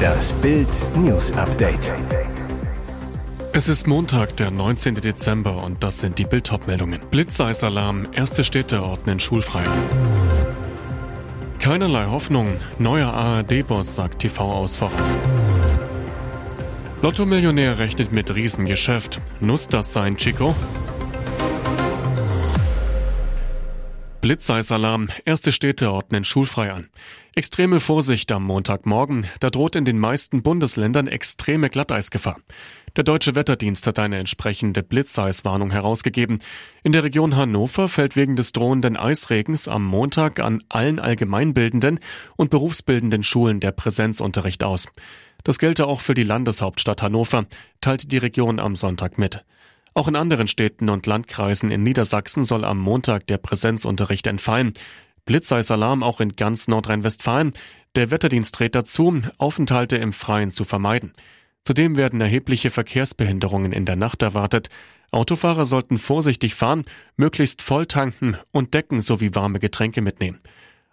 Das Bild News Update. Es ist Montag, der 19. Dezember und das sind die bild meldungen Blitzeisalarm, erste Städte ordnen schulfrei. Keinerlei Hoffnung, neuer ARD-Boss sagt TV aus voraus. Lotto-Millionär rechnet mit Riesengeschäft. Nuss das sein, Chico? Blitzeisalarm. Erste Städte ordnen schulfrei an. Extreme Vorsicht am Montagmorgen. Da droht in den meisten Bundesländern extreme Glatteisgefahr. Der Deutsche Wetterdienst hat eine entsprechende Blitzeiswarnung herausgegeben. In der Region Hannover fällt wegen des drohenden Eisregens am Montag an allen allgemeinbildenden und berufsbildenden Schulen der Präsenzunterricht aus. Das gelte auch für die Landeshauptstadt Hannover, teilte die Region am Sonntag mit. Auch in anderen Städten und Landkreisen in Niedersachsen soll am Montag der Präsenzunterricht entfallen. Blitzeisalarm auch in ganz Nordrhein-Westfalen. Der Wetterdienst rät dazu, Aufenthalte im Freien zu vermeiden. Zudem werden erhebliche Verkehrsbehinderungen in der Nacht erwartet. Autofahrer sollten vorsichtig fahren, möglichst voll tanken und Decken sowie warme Getränke mitnehmen.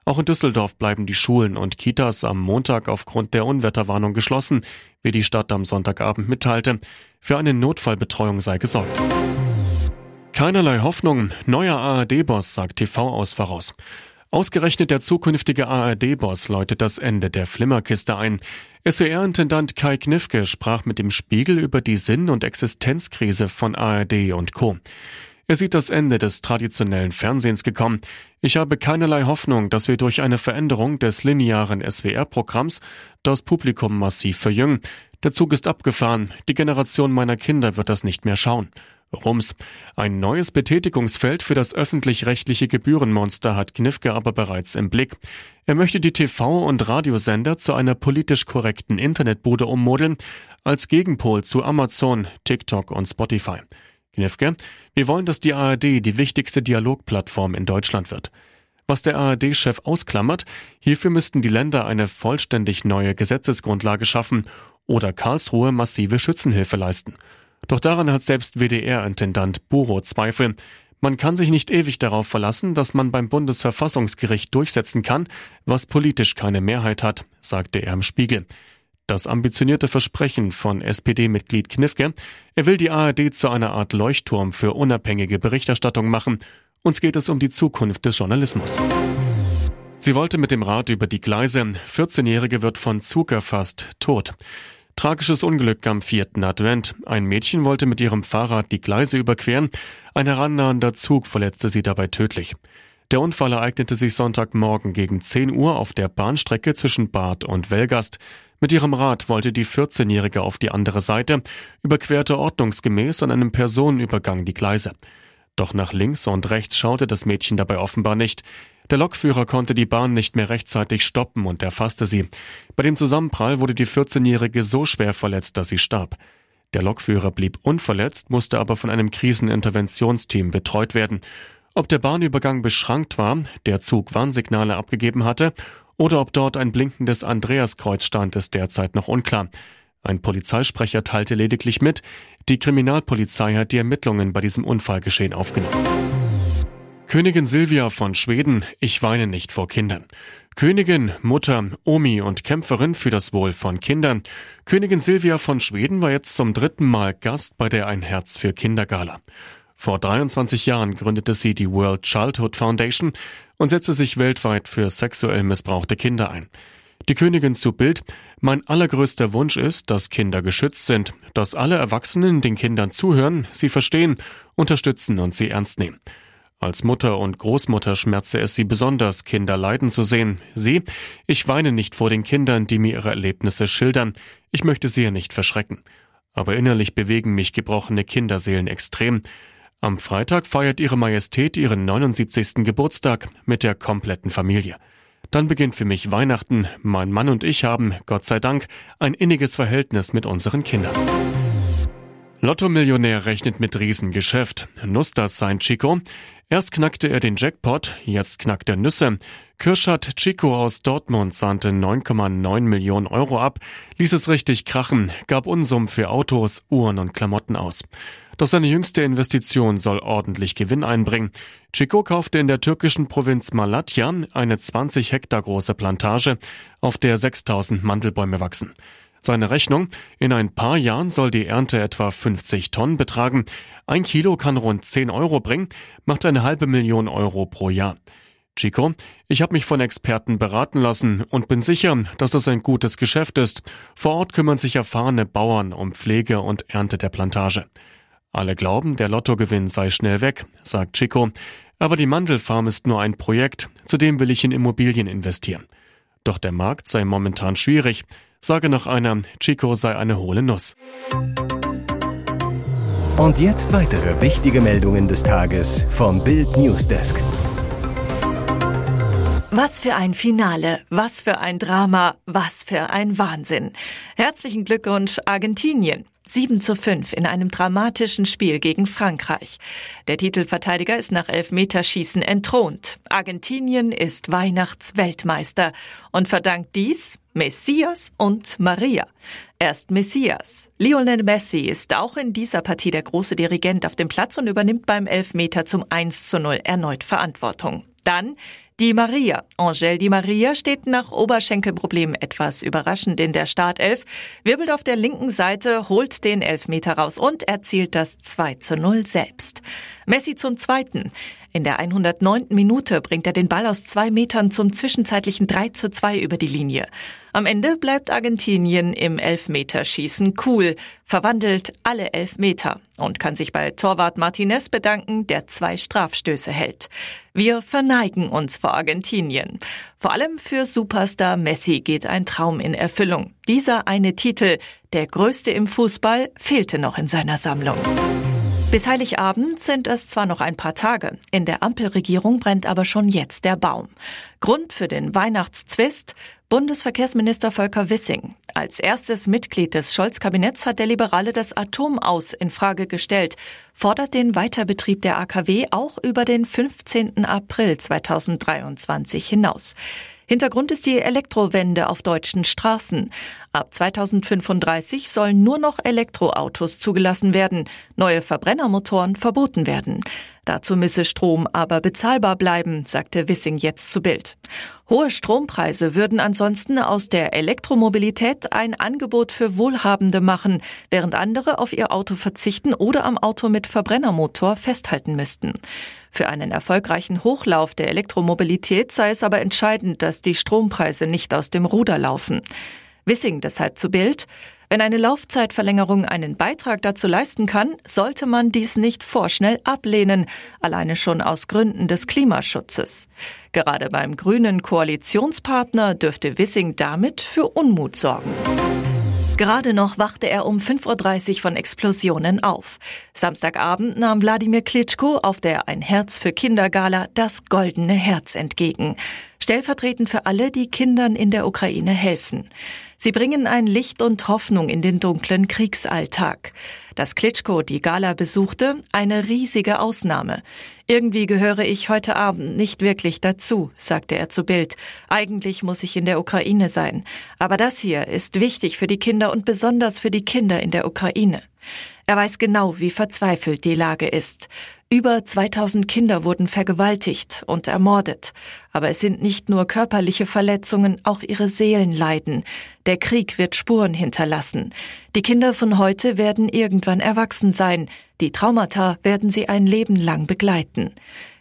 Auch in Düsseldorf bleiben die Schulen und Kitas am Montag aufgrund der Unwetterwarnung geschlossen, wie die Stadt am Sonntagabend mitteilte. Für eine Notfallbetreuung sei gesorgt. Keinerlei Hoffnung, neuer ARD-Boss, sagt TV aus voraus. Ausgerechnet der zukünftige ARD-Boss läutet das Ende der Flimmerkiste ein. SWR-Intendant Kai Knifke sprach mit dem Spiegel über die Sinn- und Existenzkrise von ARD und Co. Er sieht das Ende des traditionellen Fernsehens gekommen. Ich habe keinerlei Hoffnung, dass wir durch eine Veränderung des linearen SWR-Programms das Publikum massiv verjüngen. Der Zug ist abgefahren. Die Generation meiner Kinder wird das nicht mehr schauen. Rums. Ein neues Betätigungsfeld für das öffentlich-rechtliche Gebührenmonster hat Knifke aber bereits im Blick. Er möchte die TV- und Radiosender zu einer politisch korrekten Internetbude ummodeln, als Gegenpol zu Amazon, TikTok und Spotify. Knifke, wir wollen, dass die ARD die wichtigste Dialogplattform in Deutschland wird. Was der ARD-Chef ausklammert, hierfür müssten die Länder eine vollständig neue Gesetzesgrundlage schaffen oder Karlsruhe massive Schützenhilfe leisten. Doch daran hat selbst WDR-Intendant Buro Zweifel. Man kann sich nicht ewig darauf verlassen, dass man beim Bundesverfassungsgericht durchsetzen kann, was politisch keine Mehrheit hat, sagte er im Spiegel. Das ambitionierte Versprechen von SPD-Mitglied Knifke, er will die ARD zu einer Art Leuchtturm für unabhängige Berichterstattung machen. Uns geht es um die Zukunft des Journalismus. Sie wollte mit dem Rat über die Gleise. 14-Jährige wird von Zug erfasst, tot. Tragisches Unglück am vierten Advent. Ein Mädchen wollte mit ihrem Fahrrad die Gleise überqueren. Ein herannahender Zug verletzte sie dabei tödlich. Der Unfall ereignete sich Sonntagmorgen gegen 10 Uhr auf der Bahnstrecke zwischen Bad und Welgast. Mit ihrem Rad wollte die 14-Jährige auf die andere Seite, überquerte ordnungsgemäß an einem Personenübergang die Gleise. Doch nach links und rechts schaute das Mädchen dabei offenbar nicht. Der Lokführer konnte die Bahn nicht mehr rechtzeitig stoppen und erfasste sie. Bei dem Zusammenprall wurde die 14-Jährige so schwer verletzt, dass sie starb. Der Lokführer blieb unverletzt, musste aber von einem Kriseninterventionsteam betreut werden. Ob der Bahnübergang beschrankt war, der Zug Warnsignale abgegeben hatte oder ob dort ein blinkendes Andreaskreuz stand, ist derzeit noch unklar. Ein Polizeisprecher teilte lediglich mit, die Kriminalpolizei hat die Ermittlungen bei diesem Unfallgeschehen aufgenommen. Königin Silvia von Schweden, ich weine nicht vor Kindern. Königin, Mutter, Omi und Kämpferin für das Wohl von Kindern. Königin Silvia von Schweden war jetzt zum dritten Mal Gast bei der Ein Herz für Kinder Gala. Vor 23 Jahren gründete sie die World Childhood Foundation und setzte sich weltweit für sexuell missbrauchte Kinder ein. Die Königin zu Bild, mein allergrößter Wunsch ist, dass Kinder geschützt sind, dass alle Erwachsenen den Kindern zuhören, sie verstehen, unterstützen und sie ernst nehmen. Als Mutter und Großmutter schmerzte es sie besonders, Kinder leiden zu sehen. Sie, ich weine nicht vor den Kindern, die mir ihre Erlebnisse schildern. Ich möchte sie ja nicht verschrecken. Aber innerlich bewegen mich gebrochene Kinderseelen extrem. Am Freitag feiert Ihre Majestät ihren 79. Geburtstag mit der kompletten Familie. Dann beginnt für mich Weihnachten. Mein Mann und ich haben, Gott sei Dank, ein inniges Verhältnis mit unseren Kindern. Lotto-Millionär rechnet mit Riesengeschäft. Nuss das sein Chico? Erst knackte er den Jackpot, jetzt knackt er Nüsse. Kirschat Chico aus Dortmund sahnte 9,9 Millionen Euro ab, ließ es richtig krachen, gab Unsummen für Autos, Uhren und Klamotten aus. Doch seine jüngste Investition soll ordentlich Gewinn einbringen. Chico kaufte in der türkischen Provinz Malatya eine 20 Hektar große Plantage, auf der 6000 Mandelbäume wachsen. Seine Rechnung, in ein paar Jahren soll die Ernte etwa 50 Tonnen betragen. Ein Kilo kann rund 10 Euro bringen, macht eine halbe Million Euro pro Jahr. Chico, ich habe mich von Experten beraten lassen und bin sicher, dass es ein gutes Geschäft ist. Vor Ort kümmern sich erfahrene Bauern um Pflege und Ernte der Plantage. Alle glauben, der Lottogewinn sei schnell weg, sagt Chico. Aber die Mandelfarm ist nur ein Projekt, zudem will ich in Immobilien investieren. Doch der Markt sei momentan schwierig sage noch einer, Chico sei eine hohle Nuss. Und jetzt weitere wichtige Meldungen des Tages vom Bild Newsdesk. Was für ein Finale, was für ein Drama, was für ein Wahnsinn. Herzlichen Glückwunsch Argentinien. 7 zu 5 in einem dramatischen Spiel gegen Frankreich. Der Titelverteidiger ist nach Elfmeterschießen entthront. Argentinien ist Weihnachtsweltmeister und verdankt dies Messias und Maria. Erst Messias. Lionel Messi ist auch in dieser Partie der große Dirigent auf dem Platz und übernimmt beim Elfmeter zum 1 zu 0 erneut Verantwortung. Dann die Maria. Angel Di Maria steht nach Oberschenkelproblemen etwas überraschend in der Startelf, wirbelt auf der linken Seite, holt den Elfmeter raus und erzielt das 2 zu 0 selbst. Messi zum zweiten. In der 109. Minute bringt er den Ball aus zwei Metern zum zwischenzeitlichen 3 zu 2 über die Linie. Am Ende bleibt Argentinien im Elfmeterschießen cool, verwandelt alle Elfmeter und kann sich bei Torwart Martinez bedanken, der zwei Strafstöße hält. Wir verneigen uns vor Argentinien. Vor allem für Superstar Messi geht ein Traum in Erfüllung. Dieser eine Titel, der größte im Fußball, fehlte noch in seiner Sammlung. Bis Heiligabend sind es zwar noch ein paar Tage, in der Ampelregierung brennt aber schon jetzt der Baum. Grund für den Weihnachtszwist Bundesverkehrsminister Volker Wissing. Als erstes Mitglied des Scholz-Kabinetts hat der Liberale das Atomaus in Frage gestellt, fordert den Weiterbetrieb der AKW auch über den 15. April 2023 hinaus. Hintergrund ist die Elektrowende auf deutschen Straßen. Ab 2035 sollen nur noch Elektroautos zugelassen werden, neue Verbrennermotoren verboten werden. Dazu müsse Strom aber bezahlbar bleiben, sagte Wissing jetzt zu Bild. Hohe Strompreise würden ansonsten aus der Elektromobilität ein Angebot für Wohlhabende machen, während andere auf ihr Auto verzichten oder am Auto mit Verbrennermotor festhalten müssten. Für einen erfolgreichen Hochlauf der Elektromobilität sei es aber entscheidend, dass die Strompreise nicht aus dem Ruder laufen. Wissing deshalb zu Bild. Wenn eine Laufzeitverlängerung einen Beitrag dazu leisten kann, sollte man dies nicht vorschnell ablehnen, alleine schon aus Gründen des Klimaschutzes. Gerade beim grünen Koalitionspartner dürfte Wissing damit für Unmut sorgen. Gerade noch wachte er um 5.30 Uhr von Explosionen auf. Samstagabend nahm Wladimir Klitschko auf der Ein Herz für Kinder Gala das goldene Herz entgegen. Stellvertretend für alle, die Kindern in der Ukraine helfen. Sie bringen ein Licht und Hoffnung in den dunklen Kriegsalltag. Dass Klitschko die Gala besuchte, eine riesige Ausnahme. Irgendwie gehöre ich heute Abend nicht wirklich dazu, sagte er zu Bild. Eigentlich muss ich in der Ukraine sein. Aber das hier ist wichtig für die Kinder und besonders für die Kinder in der Ukraine. Er weiß genau, wie verzweifelt die Lage ist. Über 2000 Kinder wurden vergewaltigt und ermordet. Aber es sind nicht nur körperliche Verletzungen, auch ihre Seelen leiden. Der Krieg wird Spuren hinterlassen. Die Kinder von heute werden irgendwann erwachsen sein. Die Traumata werden sie ein Leben lang begleiten.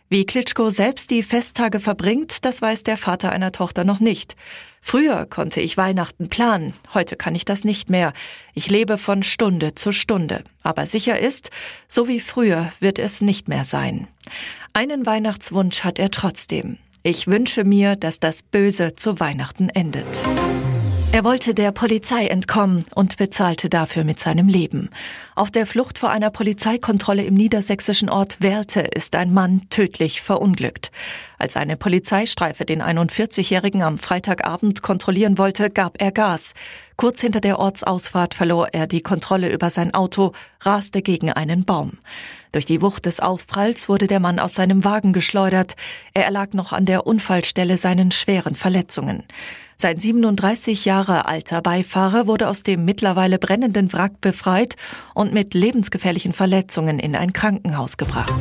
Wie Klitschko selbst die Festtage verbringt, das weiß der Vater einer Tochter noch nicht. Früher konnte ich Weihnachten planen, heute kann ich das nicht mehr. Ich lebe von Stunde zu Stunde. Aber sicher ist, so wie früher wird es nicht mehr sein. Einen Weihnachtswunsch hat er trotzdem. Ich wünsche mir, dass das Böse zu Weihnachten endet. Er wollte der Polizei entkommen und bezahlte dafür mit seinem Leben. Auf der Flucht vor einer Polizeikontrolle im niedersächsischen Ort Werlte ist ein Mann tödlich verunglückt. Als eine Polizeistreife den 41-Jährigen am Freitagabend kontrollieren wollte, gab er Gas. Kurz hinter der Ortsausfahrt verlor er die Kontrolle über sein Auto, raste gegen einen Baum. Durch die Wucht des Aufpralls wurde der Mann aus seinem Wagen geschleudert. Er erlag noch an der Unfallstelle seinen schweren Verletzungen. Sein 37 Jahre alter Beifahrer wurde aus dem mittlerweile brennenden Wrack befreit und mit lebensgefährlichen Verletzungen in ein Krankenhaus gebracht.